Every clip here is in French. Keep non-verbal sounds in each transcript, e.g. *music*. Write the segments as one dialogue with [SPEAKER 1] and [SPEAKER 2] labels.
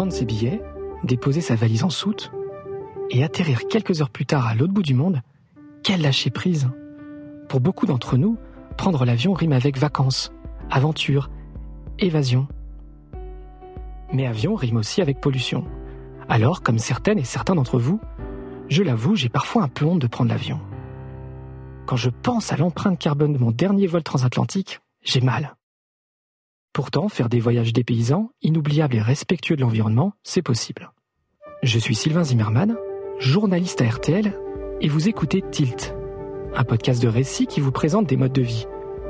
[SPEAKER 1] prendre ses billets, déposer sa valise en soute et atterrir quelques heures plus tard à l'autre bout du monde, quel lâcher prise Pour beaucoup d'entre nous, prendre l'avion rime avec vacances, aventure, évasion. Mais avion rime aussi avec pollution. Alors, comme certaines et certains d'entre vous, je l'avoue, j'ai parfois un peu honte de prendre l'avion. Quand je pense à l'empreinte carbone de mon dernier vol transatlantique, j'ai mal. Pourtant, faire des voyages dépaysants, inoubliables et respectueux de l'environnement, c'est possible. Je suis Sylvain Zimmermann, journaliste à RTL, et vous écoutez Tilt, un podcast de récits qui vous présente des modes de vie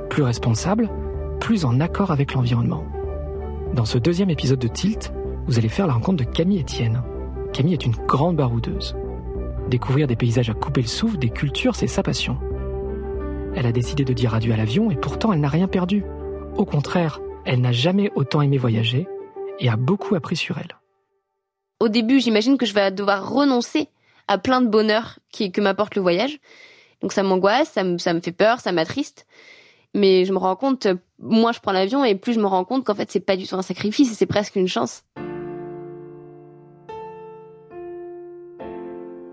[SPEAKER 1] plus responsables, plus en accord avec l'environnement. Dans ce deuxième épisode de Tilt, vous allez faire la rencontre de Camille Etienne. Camille est une grande baroudeuse. Découvrir des paysages à couper le souffle, des cultures, c'est sa passion. Elle a décidé de dire adieu à l'avion et pourtant elle n'a rien perdu. Au contraire, elle n'a jamais autant aimé voyager et a beaucoup appris sur elle.
[SPEAKER 2] Au début, j'imagine que je vais devoir renoncer à plein de bonheur qui, que m'apporte le voyage. Donc ça m'angoisse, ça me, ça me fait peur, ça m'attriste. Mais je me rends compte, moins je prends l'avion et plus je me rends compte qu'en fait c'est pas du tout un sacrifice, c'est presque une chance.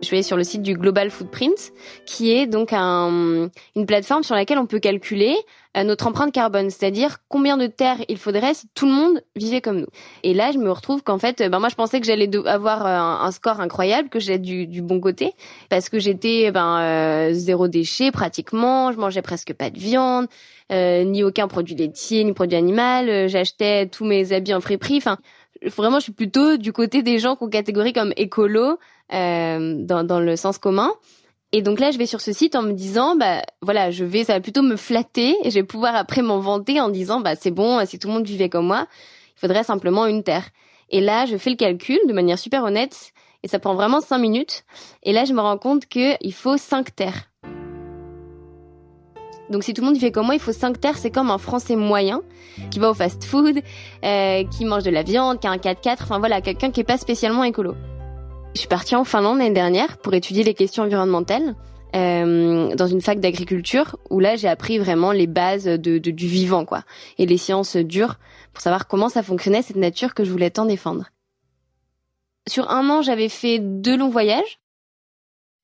[SPEAKER 2] Je vais sur le site du Global Footprint, qui est donc un, une plateforme sur laquelle on peut calculer euh, notre empreinte carbone, c'est-à-dire combien de terre il faudrait si tout le monde vivait comme nous. Et là, je me retrouve qu'en fait, ben moi, je pensais que j'allais avoir euh, un, score incroyable, que j'allais du, du bon côté, parce que j'étais ben euh, zéro déchet pratiquement, je mangeais presque pas de viande, ni aucun produit laitier, ni produit animal, j'achetais tous mes habits en friperie, enfin vraiment, je suis plutôt du côté des gens qu'on catégorie comme écolo euh, dans, dans le sens commun. Et donc là, je vais sur ce site en me disant, bah voilà, je vais, ça va plutôt me flatter et je vais pouvoir après m'en vanter en disant, bah c'est bon, si tout le monde vivait comme moi, il faudrait simplement une terre. Et là, je fais le calcul de manière super honnête et ça prend vraiment cinq minutes. Et là, je me rends compte qu'il faut cinq terres. Donc si tout le monde fait comme moi, il faut 5 terres, c'est comme un Français moyen qui va au fast-food, euh, qui mange de la viande, qui a un 4x4, enfin voilà, quelqu'un qui est pas spécialement écolo. Je suis partie en Finlande l'année dernière pour étudier les questions environnementales euh, dans une fac d'agriculture où là j'ai appris vraiment les bases de, du vivant quoi et les sciences dures pour savoir comment ça fonctionnait cette nature que je voulais tant défendre. Sur un an, j'avais fait deux longs voyages,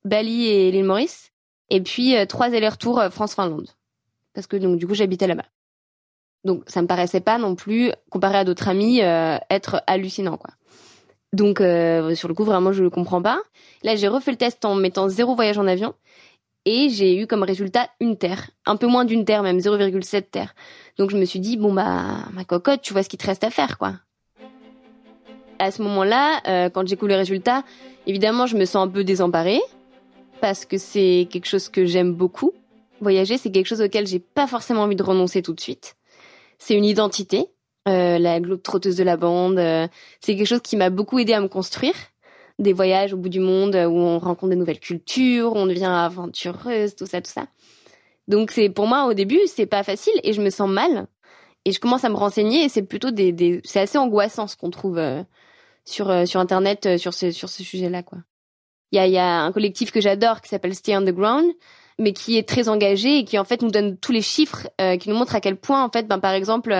[SPEAKER 2] Bali et l'île Maurice et puis euh, trois allers-retours euh, France-Finlande. Parce que donc du coup j'habitais là-bas. Donc ça me paraissait pas non plus, comparé à d'autres amis, euh, être hallucinant quoi. Donc sur le coup vraiment je le comprends pas. Là j'ai refait le test en mettant zéro voyage en avion et j'ai eu comme résultat une terre, un peu moins d'une terre même 0,7 terre. Donc je me suis dit bon bah ma cocotte, tu vois ce qu'il te reste à faire quoi. À ce moment-là, quand j'ai les résultats, évidemment je me sens un peu désemparée parce que c'est quelque chose que j'aime beaucoup. Voyager, c'est quelque chose auquel j'ai pas forcément envie de renoncer tout de suite. C'est une identité, euh, la globe trotteuse de la bande. Euh, c'est quelque chose qui m'a beaucoup aidé à me construire. Des voyages au bout du monde où on rencontre des nouvelles cultures, on devient aventureuse, tout ça, tout ça. Donc c'est pour moi au début c'est pas facile et je me sens mal et je commence à me renseigner et c'est plutôt des, c'est assez angoissant ce qu'on trouve euh, sur euh, sur internet euh, sur ce sur ce sujet là quoi. Il y a, un collectif que j'adore qui s'appelle Stay Underground, mais qui est très engagé et qui en fait nous donne tous les chiffres, euh, qui nous montre à quel point en fait, ben, par exemple,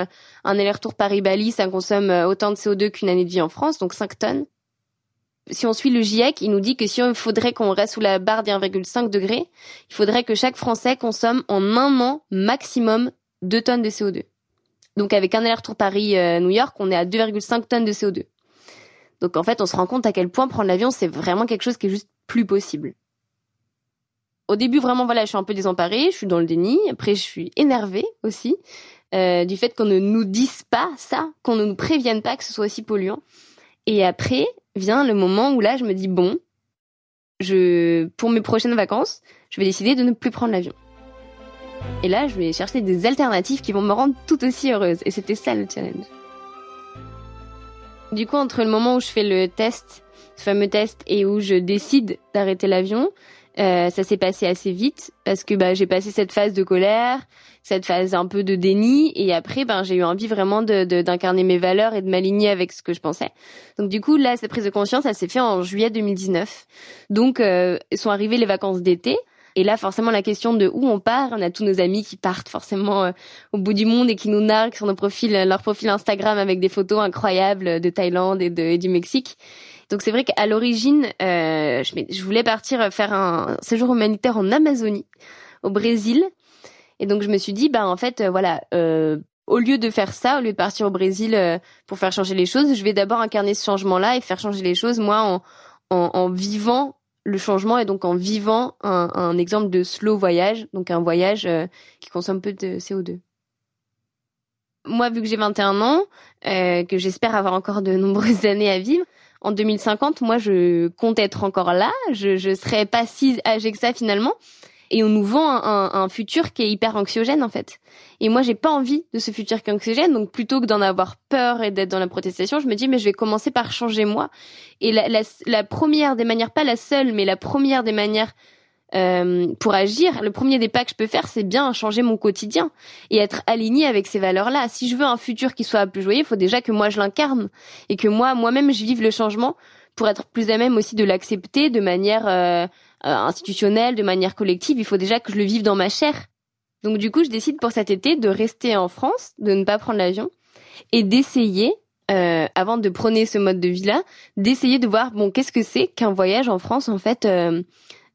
[SPEAKER 2] un aller-retour Paris-Bali, ça consomme euh, autant de CO2 qu'une année de vie en France, donc 5 tonnes. Si on suit le GIEC, il nous dit que si on faudrait qu'on reste sous la barre des 1,5 degrés, il faudrait que chaque Français consomme en un an maximum 2 tonnes de CO2. Donc avec un aller-retour Paris-New York, on est à 2,5 tonnes de CO2. Donc en fait, on se rend compte à quel point prendre l'avion, c'est vraiment quelque chose qui est juste plus possible. Au début, vraiment, voilà, je suis un peu désemparée, je suis dans le déni. Après, je suis énervée aussi euh, du fait qu'on ne nous dise pas ça, qu'on ne nous prévienne pas que ce soit aussi polluant. Et après vient le moment où là, je me dis bon, je, pour mes prochaines vacances, je vais décider de ne plus prendre l'avion. Et là, je vais chercher des alternatives qui vont me rendre tout aussi heureuse. Et c'était ça le challenge. Du coup, entre le moment où je fais le test, ce fameux test, et où je décide d'arrêter l'avion, Euh, ça s'est passé assez vite parce que bah, j'ai passé cette phase de colère, cette phase un peu de déni, et après ben j'ai eu envie vraiment de d'incarner mes valeurs et de m'aligner avec ce que je pensais. Donc du coup là cette prise de conscience, ça s'est fait en juillet 2019. Donc euh, sont arrivées les vacances d'été. Et là, forcément, la question de où on part, on a tous nos amis qui partent forcément euh, au bout du monde et qui nous narguent sur nos profils, leur profil Instagram avec des photos incroyables de Thaïlande et, de, et du Mexique. Donc c'est vrai qu'à l'origine, euh, je, voulais partir faire un séjour humanitaire en Amazonie, au Brésil. Et donc je me suis dit, bah en fait, voilà, euh, au lieu de faire ça, au lieu de partir au Brésil euh, pour faire changer les choses, je vais d'abord incarner ce changement-là et faire changer les choses, moi, en, vivant le changement et donc en vivant un, exemple de slow voyage, donc un voyage qui consomme peu de CO2 moi, vu que j'ai 21 ans, que j'espère avoir encore de *laughs* nombreuses années à vivre, en 2050, moi, je compte être encore là. Je, je serai pas si âgée que ça finalement. Et on nous vend un, un, futur qui est hyper anxiogène en fait. Et moi, j'ai pas envie de ce futur qui est anxiogène. Donc plutôt que d'en avoir peur et d'être dans la protestation, je me dis mais je vais commencer par changer moi. Et la, la, la première des manières, pas la seule, mais la première des manières euh, pour agir, le premier des pas que je peux faire, c'est bien changer mon quotidien et être aligné avec ces valeurs-là. Si je veux un futur qui soit plus joyeux, il faut déjà que moi je l'incarne et que moi, moi-même, je vive le changement pour être plus à même aussi de l'accepter de manière euh, euh, institutionnelle, de manière collective. Il faut déjà que je le vive dans ma chair. Donc du coup, je décide pour cet été de rester en France, de ne pas prendre l'avion et d'essayer euh, avant de prôner ce mode de vie-là, d'essayer de voir bon qu'est-ce que c'est qu'un voyage en France en fait euh,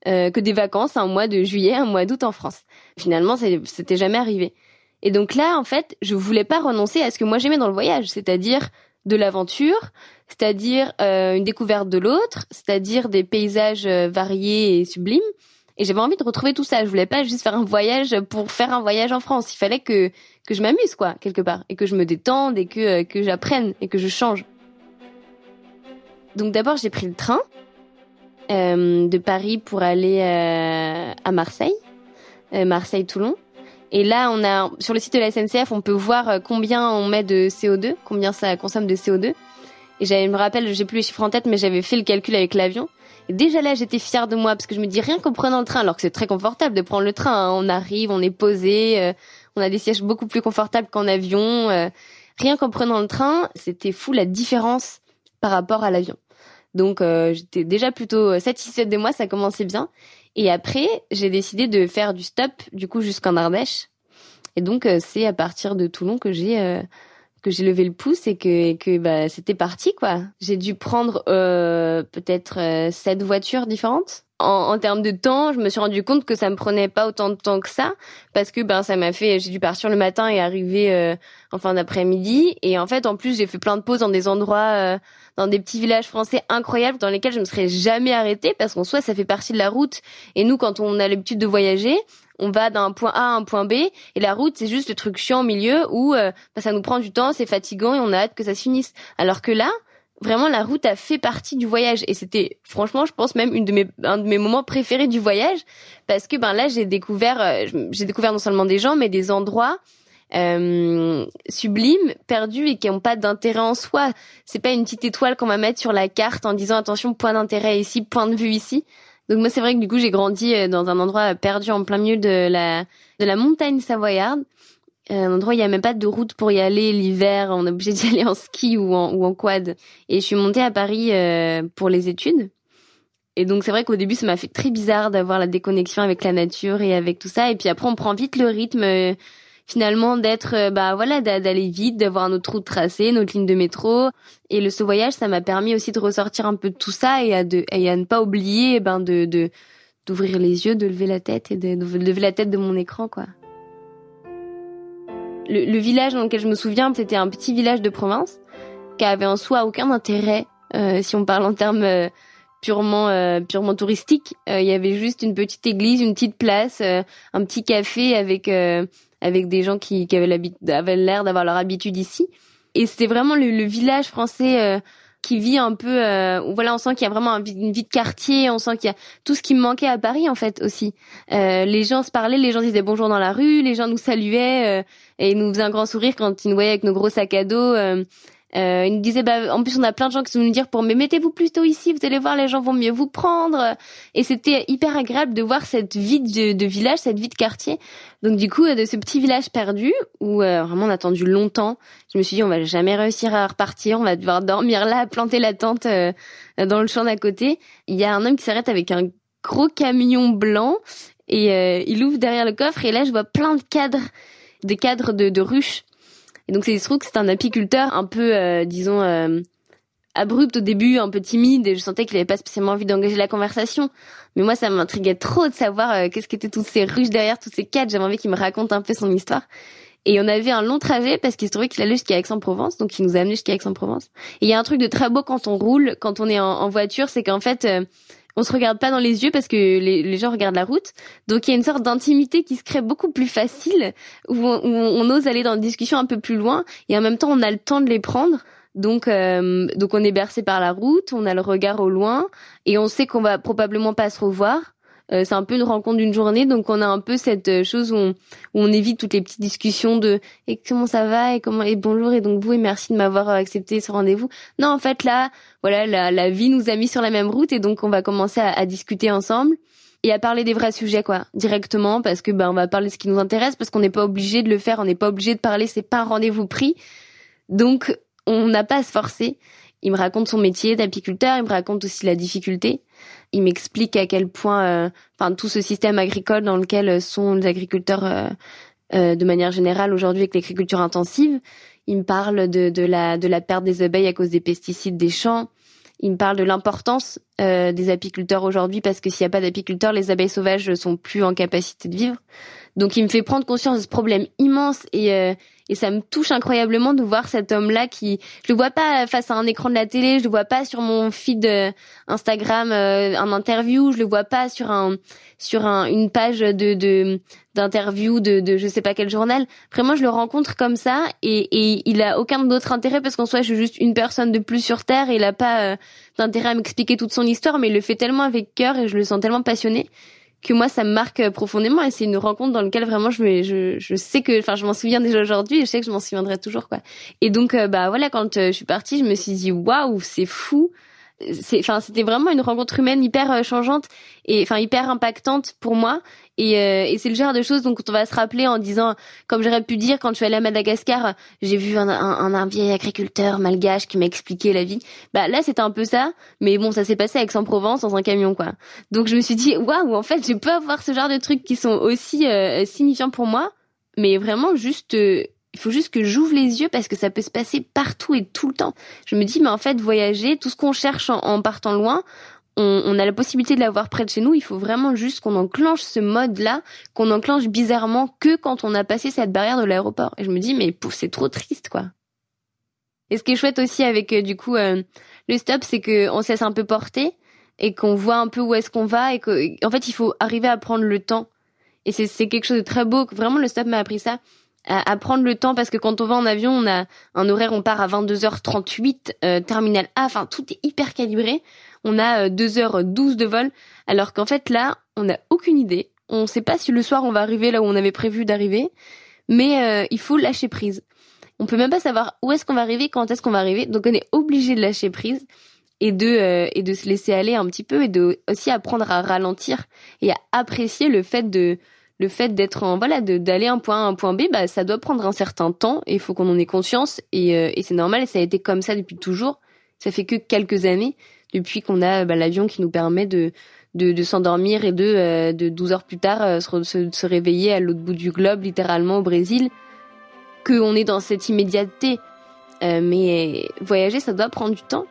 [SPEAKER 2] euh, que des vacances un mois de juillet, un mois d'août en France. Finalement, c'était jamais arrivé. Et donc là, en fait, je voulais pas renoncer à ce que moi j'aimais dans le voyage, c'est-à-dire de l'aventure, c'est-à-dire euh, une découverte de l'autre, c'est-à-dire des paysages euh, variés et sublimes. Et j'avais envie de retrouver tout ça. Je voulais pas juste faire un voyage pour faire un voyage en France. Il fallait que que je m'amuse quoi quelque part et que je me détende et que que j'apprenne et que je change. Donc d'abord j'ai pris le train euh, de Paris pour aller euh, à Marseille, euh, Marseille-Toulon. Et là, on a sur le site de la SNCF, on peut voir combien on met de CO2, combien ça consomme de CO2. Et j'avais, me rappelle, j'ai plus les chiffres en tête, mais j'avais fait le calcul avec l'avion. Et déjà là, j'étais fière de moi parce que je me dis rien qu'en prenant le train, alors que c'est très confortable de prendre le train. Hein. On arrive, on est posé, on a des sièges beaucoup plus confortables qu'en avion. rien qu'en prenant le train, c'était fou la différence par rapport à l'avion. Donc euh, j'étais déjà plutôt satisfaite de moi, ça commençait bien. Et après, j'ai décidé de faire du stop, du coup jusqu'en Ardèche. Et donc euh, c'est à partir de Toulon que j'ai euh, j'ai levé le pouce et que que bah c'était parti quoi. J'ai dû prendre peut-être sept voitures différentes. En, en, termes de temps, je me suis rendu compte que ça me prenait pas autant de temps que ça parce que ben ça m'a fait j'ai dû partir le matin et arriver euh, en fin d'après-midi. Et en fait en plus j'ai fait plein de pauses dans des endroits euh, dans des petits villages français incroyables dans lesquels je me serais jamais arrêtée parce qu'en soi ça fait partie de la route. Et nous quand on a l'habitude de voyager, on va d'un point A à un point B et la route c'est juste le truc chiant au milieu où euh, ben, ça nous prend du temps, c'est fatigant et on a hâte que ça se finisse. Alors que là, vraiment la route a fait partie du voyage. Et c'était franchement je pense même une de mes un de mes moments préférés du voyage parce que ben là j'ai découvert euh, j'ai découvert non seulement des gens mais des endroits euh, sublimes perdus et qui n'ont pas d'intérêt en soi. C'est pas une petite étoile qu'on va mettre sur la carte en disant attention point d'intérêt ici point de vue ici donc moi c'est vrai que du coup j'ai grandi euh, dans un endroit perdu en plein milieu de la de la montagne savoyarde euh, un endroit où il n'y a même pas de route pour y aller l'hiver, on est obligé *laughs* d'y aller en ski ou en, ou en quad. Et je suis montée à Paris euh, pour les études. Et donc c'est vrai qu'au début ça m'a fait très bizarre d'avoir la déconnexion avec la nature et avec tout ça. Et puis après on prend vite le rythme euh, finalement d'être bah voilà d'aller vite, d'avoir notre route tracée, notre ligne de métro. Et le ce voyage ça m'a permis aussi de ressortir un peu de tout ça et à, de, et à ne pas oublier eh ben de d'ouvrir les yeux, de lever la tête et de, de lever la tête de mon écran quoi le, village dans lequel je me souviens, c'était un petit village de province qui avait en soi aucun intérêt, euh, si on parle en termes euh, purement euh, purement touristiques. Il y avait juste une petite église, une petite place, un petit café avec avec des gens qui, qui avaient l'air d'avoir leur habitude ici. Et c'était vraiment le, le, village français qui vit un peu euh, voilà on sent qu'il y a vraiment une vie de quartier on sent qu'il y a tout ce qui me manquait à Paris en fait aussi euh, les gens se parlaient les gens disaient bonjour dans la rue les gens nous saluaient euh, et nous faisaient un grand sourire quand ils nous voyaient avec nos gros sacs à dos Euh, il nous disait, bah, en plus, on a plein de gens qui sont nous dire pour, mais mettez-vous plutôt ici, vous allez voir, les gens vont mieux vous prendre. Et c'était hyper agréable de voir cette vie de, village, cette vie de quartier. Donc, du coup, de ce petit village perdu, où euh, vraiment on a attendu longtemps, je me suis dit, on va jamais réussir à repartir, on va devoir dormir là, planter la tente euh, dans le champ d'à côté. Il y a un homme qui s'arrête avec un gros camion blanc et euh, il ouvre derrière le coffre et là, je vois plein de cadres, des cadres de, de ruches et donc, c'est trouve que c'est un apiculteur un peu, euh, disons, euh, abrupt au début, un peu timide, et je sentais qu'il avait pas spécialement envie d'engager la conversation. Mais moi, ça m'intriguait trop de savoir euh, qu'est-ce qu'étaient toutes ces ruches derrière, tous ces cadres. J'avais envie qu'il me raconte un peu son histoire. Et on avait un long trajet parce qu'il se trouvait qu'il allait jusqu'à Aix-en-Provence, donc il nous a amené jusqu'à Aix-en-Provence. Et il y a un truc de très beau quand on roule, quand on est en, en voiture, c'est qu'en fait, on se regarde pas dans les yeux parce que les, gens regardent la route. Donc il y a une sorte d'intimité qui se crée beaucoup plus facile, où on, ose aller dans une discussion un peu plus loin, et en même temps on a le temps de les prendre. Donc, euh, donc on est bercé par la route, on a le regard au loin, et on sait qu'on va probablement pas se revoir. Euh, c'est un peu une rencontre d'une journée, donc on a un peu cette euh, chose où on, évite toutes les petites discussions de et comment ça va? Et comment et bonjour et donc vous et merci de m'avoir accepté ce rendez-vous. Non, en fait là, voilà, la, la, vie nous a mis sur la même route et donc on va commencer à, à discuter ensemble et à parler des vrais sujets quoi directement parce que ben on va parler de ce qui nous intéresse parce qu'on n'est pas obligé de le faire on n'est pas obligé de parler c'est pas un rendez-vous pris donc on n'a pas à se forcer il me raconte son métier d'apiculteur il me raconte aussi la difficulté il m'explique à quel point, euh, enfin, tout ce système agricole dans lequel sont les agriculteurs euh, euh, de manière générale aujourd'hui avec l'agriculture intensive. Il me parle de, de, la, de la perte des abeilles à cause des pesticides des champs. Il me parle de l'importance des apiculteurs aujourd'hui parce que s'il n'y a pas d'apiculteurs, les abeilles sauvages sont plus en capacité de vivre. Donc il me fait prendre conscience de ce problème immense et et ça me touche incroyablement de voir cet homme-là qui, je le vois pas face à un écran de la télé, je le vois pas sur mon feed euh, Instagram euh, en interview, je le vois pas sur un sur un, une page de de d'interview de, de je sais pas quel journal. Vraiment, je le rencontre comme ça et, et il a aucun d'autre intérêt parce qu'en soi, je suis juste une personne de plus sur terre et il a pas euh, d'intérêt à m'expliquer toute son histoire, mais il le fait tellement avec cœur et je le sens tellement passionné que moi ça me marque profondément et c'est une rencontre dans laquelle vraiment je je, je sais que enfin je m'en souviens déjà aujourd'hui et je sais que je m'en souviendrai toujours quoi. Et donc euh, bah voilà quand euh, je suis partie je me suis dit waouh c'est fou c'est enfin c'était vraiment une rencontre humaine hyper euh, changeante et enfin hyper impactante pour moi. Et, euh, et c'est le genre de choses donc on va se rappeler en disant comme j'aurais pu dire quand je suis allée à Madagascar j'ai vu un, un, un, vieil agriculteur malgache qui m'a expliqué la vie. Bah là c'était un peu ça mais bon ça s'est passé à Aix-en-Provence dans un camion quoi. Donc je me suis dit waouh en fait je peux avoir ce genre de trucs qui sont aussi euh, signifiants pour moi mais vraiment juste il faut juste que j'ouvre les yeux parce que ça peut se passer partout et tout le temps. Je me dis, mais en fait, voyager, tout ce qu'on cherche en, partant loin, on, a la possibilité de l'avoir près de chez nous. Il faut vraiment juste qu'on enclenche ce mode-là, qu'on enclenche bizarrement que quand on a passé cette barrière de l'aéroport. Et je me dis, mais c'est trop triste, quoi. Et ce qui est chouette aussi avec, euh, du coup, euh, le stop, c'est qu'on se laisse un peu porter et qu'on voit un peu où est-ce qu'on va et qu'en fait, il faut arriver à prendre le temps. Et c'est quelque chose de très beau. Vraiment, le stop m'a appris ça à, prendre le temps parce que quand on va en avion, on a un horaire, on part à 22h38, euh, terminal A, enfin tout est hyper calibré. On a 2h12 euh, de vol, alors qu'en fait là, on n'a aucune idée. On ne sait pas si le soir on va arriver là où on avait prévu d'arriver, mais euh, il faut lâcher prise. On peut même pas savoir où est-ce qu'on va arriver, quand est-ce qu'on va arriver, donc on est obligé de lâcher prise et de et de se laisser aller un petit peu et de aussi apprendre à ralentir et à apprécier le fait de le fait d'être en voilà d'aller un point A à un point B bah ça doit prendre un certain temps et il faut qu'on en ait conscience. Et, euh, et c'est normal ça a été comme ça depuis toujours. Ça fait que quelques années depuis qu'on a bah, l'avion qui nous permet de de, de s'endormir et de euh, de 12 heures plus tard euh, se, se, réveiller à l'autre bout du globe littéralement au Brésil qu'on est dans cette immédiateté. Mais voyager ça doit prendre du temps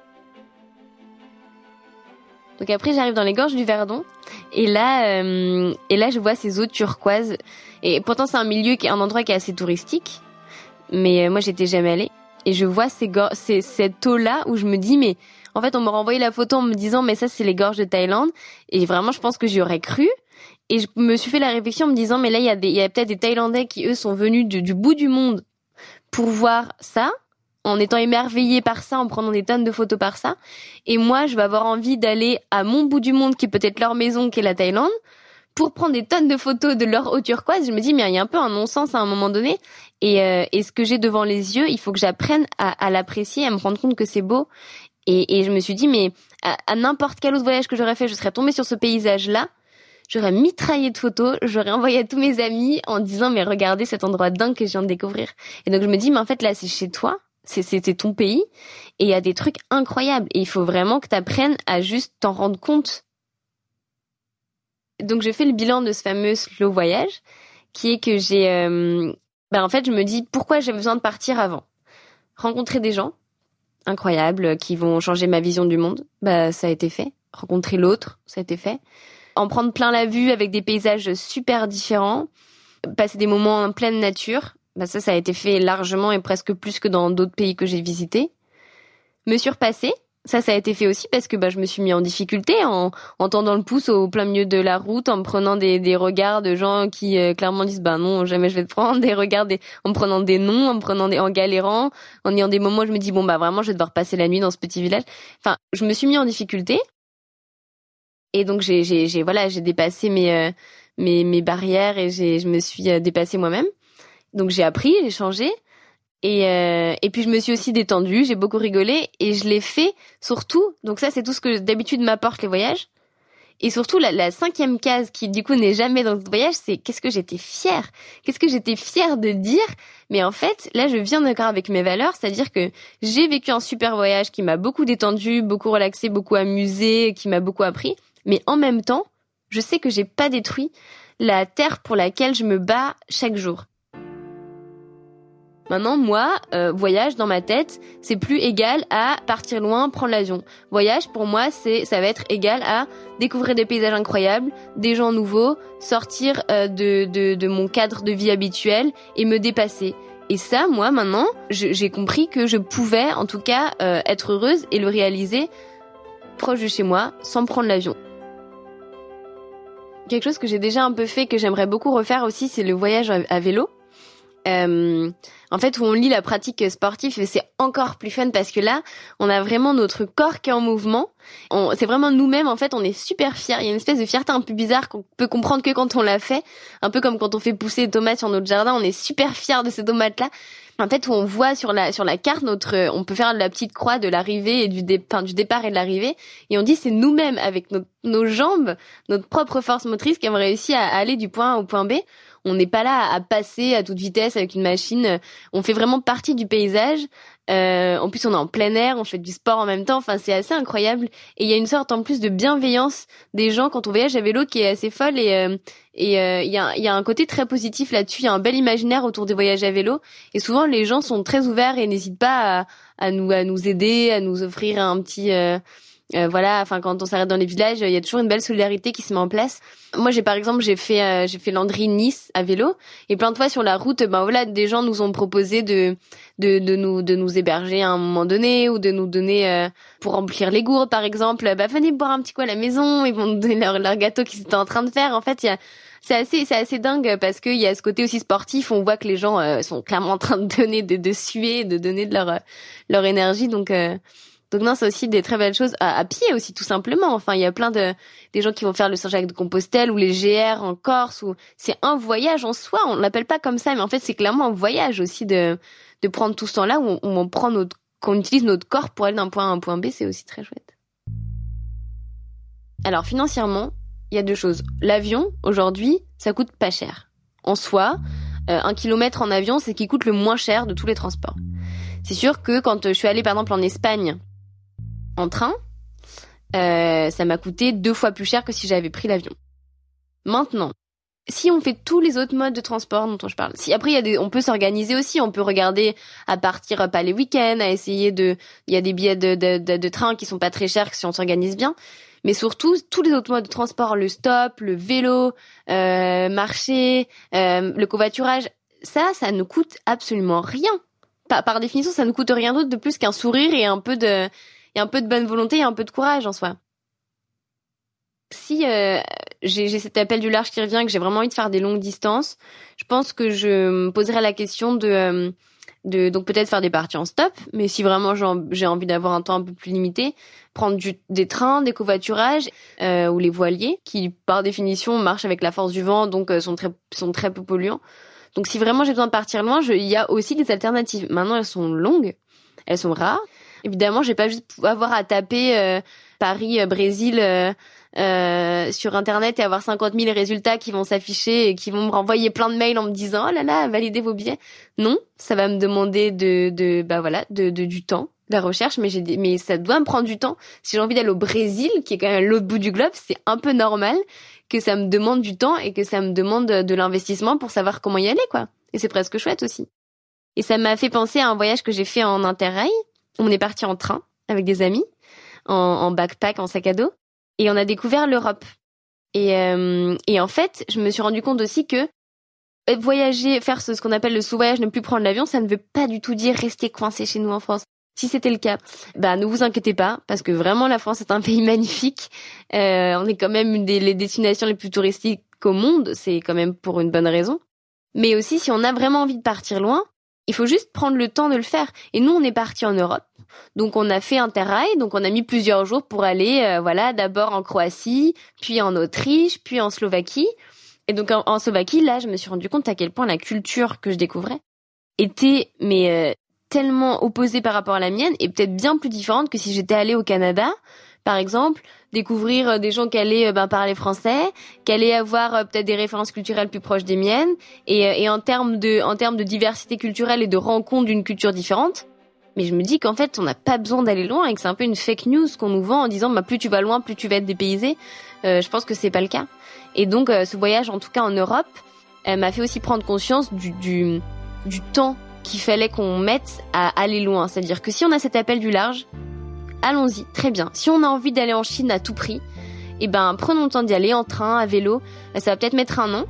[SPEAKER 2] donc après, j'arrive dans les gorges du Verdon. Et là, euh, et là, je vois ces eaux turquoises. Et pourtant, c'est un milieu qui un endroit qui est assez touristique. Mais euh, moi, j'étais jamais allée. Et je vois ces ces, cette eau-là où je me dis, mais en fait, on m'a renvoyé la photo en me disant, mais ça, c'est les gorges de Thaïlande. Et vraiment, je pense que j'y aurais cru. Et je me suis fait la réflexion en me disant, mais là, il y a, des, il y a peut-être des Thaïlandais qui, eux, sont venus du bout du monde pour voir ça en étant émerveillé par ça, en prenant des tonnes de photos par ça. Et moi, je vais avoir envie d'aller à mon bout du monde, qui est peut-être leur maison, qui est la Thaïlande, pour prendre des tonnes de photos de leur eau turquoise. Je me dis, mais il y a un peu un non-sens à un moment donné. Et, euh, et ce que j'ai devant les yeux, il faut que j'apprenne à, à l'apprécier, à me rendre compte que c'est beau. Et, et je me suis dit, mais à, n'importe quel autre voyage que j'aurais fait, je serais tombée sur ce paysage-là. J'aurais mitraillé de photos, j'aurais envoyé à tous mes amis en disant, mais regardez cet endroit dingue que je viens de découvrir. Et donc je me dis, mais en fait là, c'est chez toi, c'était ton pays, et il y a des trucs incroyables. Et il faut vraiment que tu apprennes à juste t'en rendre compte. Donc j'ai fait le bilan de ce fameux slow voyage, qui est que j'ai, euh, ben en fait je me dis pourquoi j'ai besoin de partir avant, rencontrer des gens incroyables qui vont changer ma vision du monde, bah ça a été fait, rencontrer l'autre, ça a été fait, en prendre plein la vue avec des paysages super différents, passer des moments en pleine nature, bah ça ça a été fait largement et presque plus que dans d'autres pays que j'ai visités, me surpasser ça, ça a été fait aussi parce que bah, je me suis mis en difficulté en, en tendant le pouce au plein milieu de la route, en prenant des, des regards de gens qui euh, clairement disent bah non jamais je vais te prendre, des regards des, en prenant des noms, en prenant des, en galérant, en ayant des moments où je me dis bon bah vraiment je vais devoir passer la nuit dans ce petit village. Enfin, je me suis mis en difficulté et donc j'ai j'ai j'ai voilà j'ai dépassé mes euh, mes mes barrières et j'ai je me suis euh, dépassée moi-même. Donc j'ai appris, j'ai changé. Et, euh, et puis je me suis aussi détendue, j'ai beaucoup rigolé et je l'ai fait surtout. Donc ça c'est tout ce que d'habitude m'apporte les voyages. Et surtout la, cinquième case qui du coup n'est jamais dans ce voyage, c'est qu'est-ce que j'étais fière, qu'est-ce que j'étais fière de dire. Mais en fait là je viens d'accord avec mes valeurs, c'est-à-dire que j'ai vécu un super voyage qui m'a beaucoup détendu, beaucoup relaxé, beaucoup amusé, qui m'a beaucoup appris. Mais en même temps, je sais que j'ai pas détruit la terre pour laquelle je me bats chaque jour. Maintenant, moi, euh, voyage dans ma tête, c'est plus égal à partir loin, prendre l'avion. Voyage, pour moi, c'est, ça va être égal à découvrir des paysages incroyables, des gens nouveaux, sortir euh, de, de, de mon cadre de vie habituel et me dépasser. Et ça, moi, maintenant, j'ai compris que je pouvais, en tout cas, euh, être heureuse et le réaliser proche de chez moi, sans prendre l'avion. Quelque chose que j'ai déjà un peu fait, que j'aimerais beaucoup refaire aussi, c'est le voyage à vélo. Euh, en fait, où on lit la pratique sportive, c'est encore plus fun parce que là, on a vraiment notre corps qui est en mouvement. C'est vraiment nous-mêmes, en fait, on est super fiers. Il y a une espèce de fierté un peu bizarre qu'on peut comprendre que quand on l'a fait. Un peu comme quand on fait pousser des tomates sur notre jardin, on est super fiers de ces tomates-là. En fait, on voit sur la sur la carte notre, on peut faire la petite croix de l'arrivée et du, départ, et de l'arrivée, et on dit c'est nous-mêmes avec nos jambes, notre propre force motrice qui avons réussi à aller du point A au point B on n'est pas là à passer à toute vitesse avec une machine. On fait vraiment partie du paysage. Euh, en plus, on est en plein air, on fait du sport en même temps. Enfin, c'est assez incroyable. Et il y a une sorte en plus de bienveillance des gens quand on voyage à vélo qui est assez folle. Et euh, et euh, il y, a, y a un côté très positif là-dessus. Il y a un bel imaginaire autour des voyages à vélo. Et souvent, les gens sont très ouverts et n'hésitent pas à, à nous à nous aider, à nous offrir un petit euh, voilà, enfin quand on s'arrête dans les villages, il y a toujours une belle solidarité qui se met en place. Moi, j'ai par exemple, j'ai fait euh, j'ai fait Landry Nice à vélo. Et plein de fois sur la route, ben voilà, des gens nous ont proposé de de, de nous de nous héberger à un moment donné ou de nous donner euh, pour remplir les gourdes par exemple, bah venez boire un petit coup à la maison, ils vont nous donner leur, leur gâteau qu'ils étaient en train de faire. En fait, il y a c'est assez c'est assez dingue parce qu'il y a ce côté aussi sportif. On voit que les gens sont clairement en train de donner de, de suer de donner de leur leur énergie. Donc donc non, c'est aussi des très belles choses à, pied aussi tout simplement. Enfin, il y a plein de des gens qui vont faire le Saint-Jacques de Compostelle ou les GR en Corse ou c'est un voyage en soi. On l'appelle pas comme ça, mais en fait c'est clairement un voyage aussi de de prendre tout ce temps-là où on, prend notre qu'on utilise notre corps pour aller d'un point A à un point B, c'est aussi très chouette. Alors financièrement, il y a deux choses. L'avion aujourd'hui, ça coûte pas cher. En soi, euh, un kilomètre en avion, c'est qui coûte le moins cher de tous les transports. C'est sûr que quand je suis allée par exemple en Espagne en train, euh, ça m'a coûté deux fois plus cher que si j'avais pris l'avion. Maintenant, si on fait tous les autres modes de transport dont je parle, si après y a on peut s'organiser aussi, on peut regarder à partir pas les week-ends, à essayer de, il y a des billets de, train qui sont pas très chers si on s'organise bien, mais surtout tous les autres modes de transport, le stop, le vélo, euh, marcher, euh, le covoiturage, ça, ça ne coûte absolument rien. Par définition, ça ne coûte rien d'autre de plus qu'un sourire et un peu de y a un peu de bonne volonté et un peu de courage en soi. Si euh, j'ai cet appel du large qui revient, que j'ai vraiment envie de faire des longues distances, je pense que je me poserai la question de euh, donc peut-être faire des parties en stop, mais si vraiment j'ai envie d'avoir un temps un peu plus limité, prendre des trains, des covoiturages euh, ou les voiliers, qui par définition marchent avec la force du vent, donc sont très sont très peu polluants. Donc si vraiment j'ai besoin de partir loin, il y a aussi des alternatives. Maintenant elles sont longues, elles sont rares. Évidemment, j'ai pas juste avoir à taper euh, Paris, Brésil euh, sur internet et avoir 50 000 résultats qui vont s'afficher et qui vont me renvoyer plein de mails en me disant oh là là validez vos billets. Non ça va me demander de de bah voilà de, de du temps la recherche mais j'ai mais ça doit me prendre du temps. Si j'ai envie d'aller au Brésil qui est quand même l'autre bout du globe c'est un peu normal que ça me demande du temps et que ça me demande de l'investissement pour savoir comment y aller quoi. Et c'est presque chouette aussi. Et ça m'a fait penser à un voyage que j'ai fait en interrail on est parti en train avec des amis en, en backpack en sac à dos et on a découvert l'Europe. Et, euh, et en fait, je me suis rendu compte aussi que voyager, faire ce, qu'on appelle le sous-voyage, ne plus prendre l'avion, ça ne veut pas du tout dire rester coincé chez nous en France. Si c'était le cas, bah ne vous inquiétez pas, parce que vraiment la France est un *laughs* pays magnifique. Euh, on est quand même une des les destinations les plus touristiques au monde, c'est quand même pour une bonne raison. Mais aussi, si on a vraiment envie de partir loin, il faut juste prendre le temps de le faire. Et nous, on est parti en Europe. Donc on a fait un terrail, donc on a mis plusieurs jours pour aller, euh, voilà, d'abord en Croatie, puis en Autriche, puis en Slovaquie. Et donc en, Slovaquie, là, je me suis rendu compte à quel point la culture que je découvrais était mais euh, tellement opposée par rapport à la mienne et peut-être bien plus différente que si j'étais allée au Canada, par exemple, découvrir euh, des gens qui allaient ben, parler français, qui allaient avoir peut-être des références culturelles plus proches des miennes, et, en termes de diversité culturelle et de rencontre d'une culture différente, mais je me dis qu'en fait, on n'a pas besoin d'aller loin et que c'est un peu une fake news qu'on nous vend en disant bah, plus tu vas loin, plus tu vas être dépaysé. Euh, je pense que c'est pas le cas. Et donc, euh, ce voyage, en tout cas en Europe, m'a fait aussi prendre conscience du temps qu'il fallait qu'on mette à aller loin. C'est-à-dire que si on a cet appel du large, allons-y, très bien. Si on a envie d'aller en Chine à tout prix, eh ben prenons le temps d'y aller en train, à vélo. Ça va peut-être mettre un an,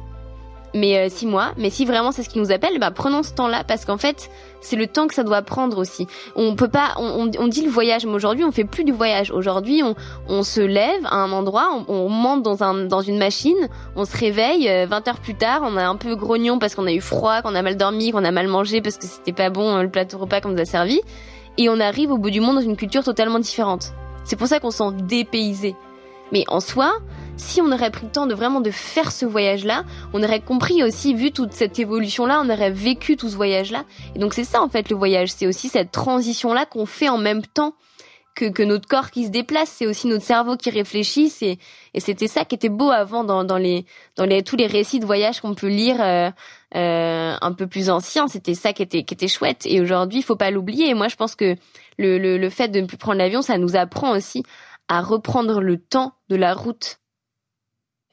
[SPEAKER 2] mais euh, six mois. Mais si vraiment c'est ce qui nous appelle, bah prenons ce temps-là parce qu'en fait c'est le temps que ça doit prendre aussi. On peut pas, on, dit le voyage, mais aujourd'hui on fait plus du voyage. Aujourd'hui on, on se lève à un endroit, on, on, monte dans un dans une machine, on se réveille 20 euh, heures plus tard, on a un peu grognon parce qu'on a eu froid, qu'on a mal dormi, qu'on a mal mangé parce que c'était pas bon euh, le plateau repas qu'on nous a servi, et on arrive au bout du monde dans une culture totalement différente. C'est pour ça qu'on sent dépaysé. Mais en soi, si on aurait pris le temps de vraiment de faire ce voyage-là, on aurait compris aussi, vu toute cette évolution-là, on aurait vécu tout ce voyage-là. Et donc c'est ça en fait le voyage, c'est aussi cette transition-là qu'on fait en même temps que, que notre corps qui se déplace, c'est aussi notre cerveau qui réfléchit. Et, et c'était ça qui était beau avant dans, dans, les, dans les, tous les récits de voyage qu'on peut lire euh, euh, un peu plus anciens. C'était ça qui était, qui était chouette. Et aujourd'hui, il faut pas l'oublier. Et moi, je pense que le, le, le fait de ne plus prendre l'avion, ça nous apprend aussi à reprendre le temps de la route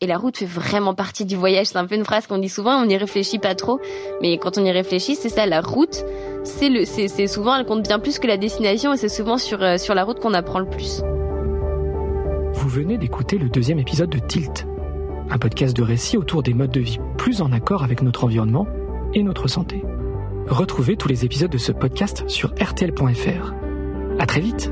[SPEAKER 2] et la route fait vraiment partie du voyage. C'est un peu une phrase qu'on dit souvent, on n'y réfléchit pas trop. Mais quand on y réfléchit, c'est ça, la route, c'est le, c'est, souvent, elle compte bien plus que la destination et c'est souvent sur, euh, sur la route qu'on apprend le plus.
[SPEAKER 1] Vous venez d'écouter le deuxième épisode de Tilt, un podcast de récits autour des modes de vie plus en accord avec notre environnement et notre santé. Retrouvez tous les épisodes de ce podcast sur rtl.fr. À très vite!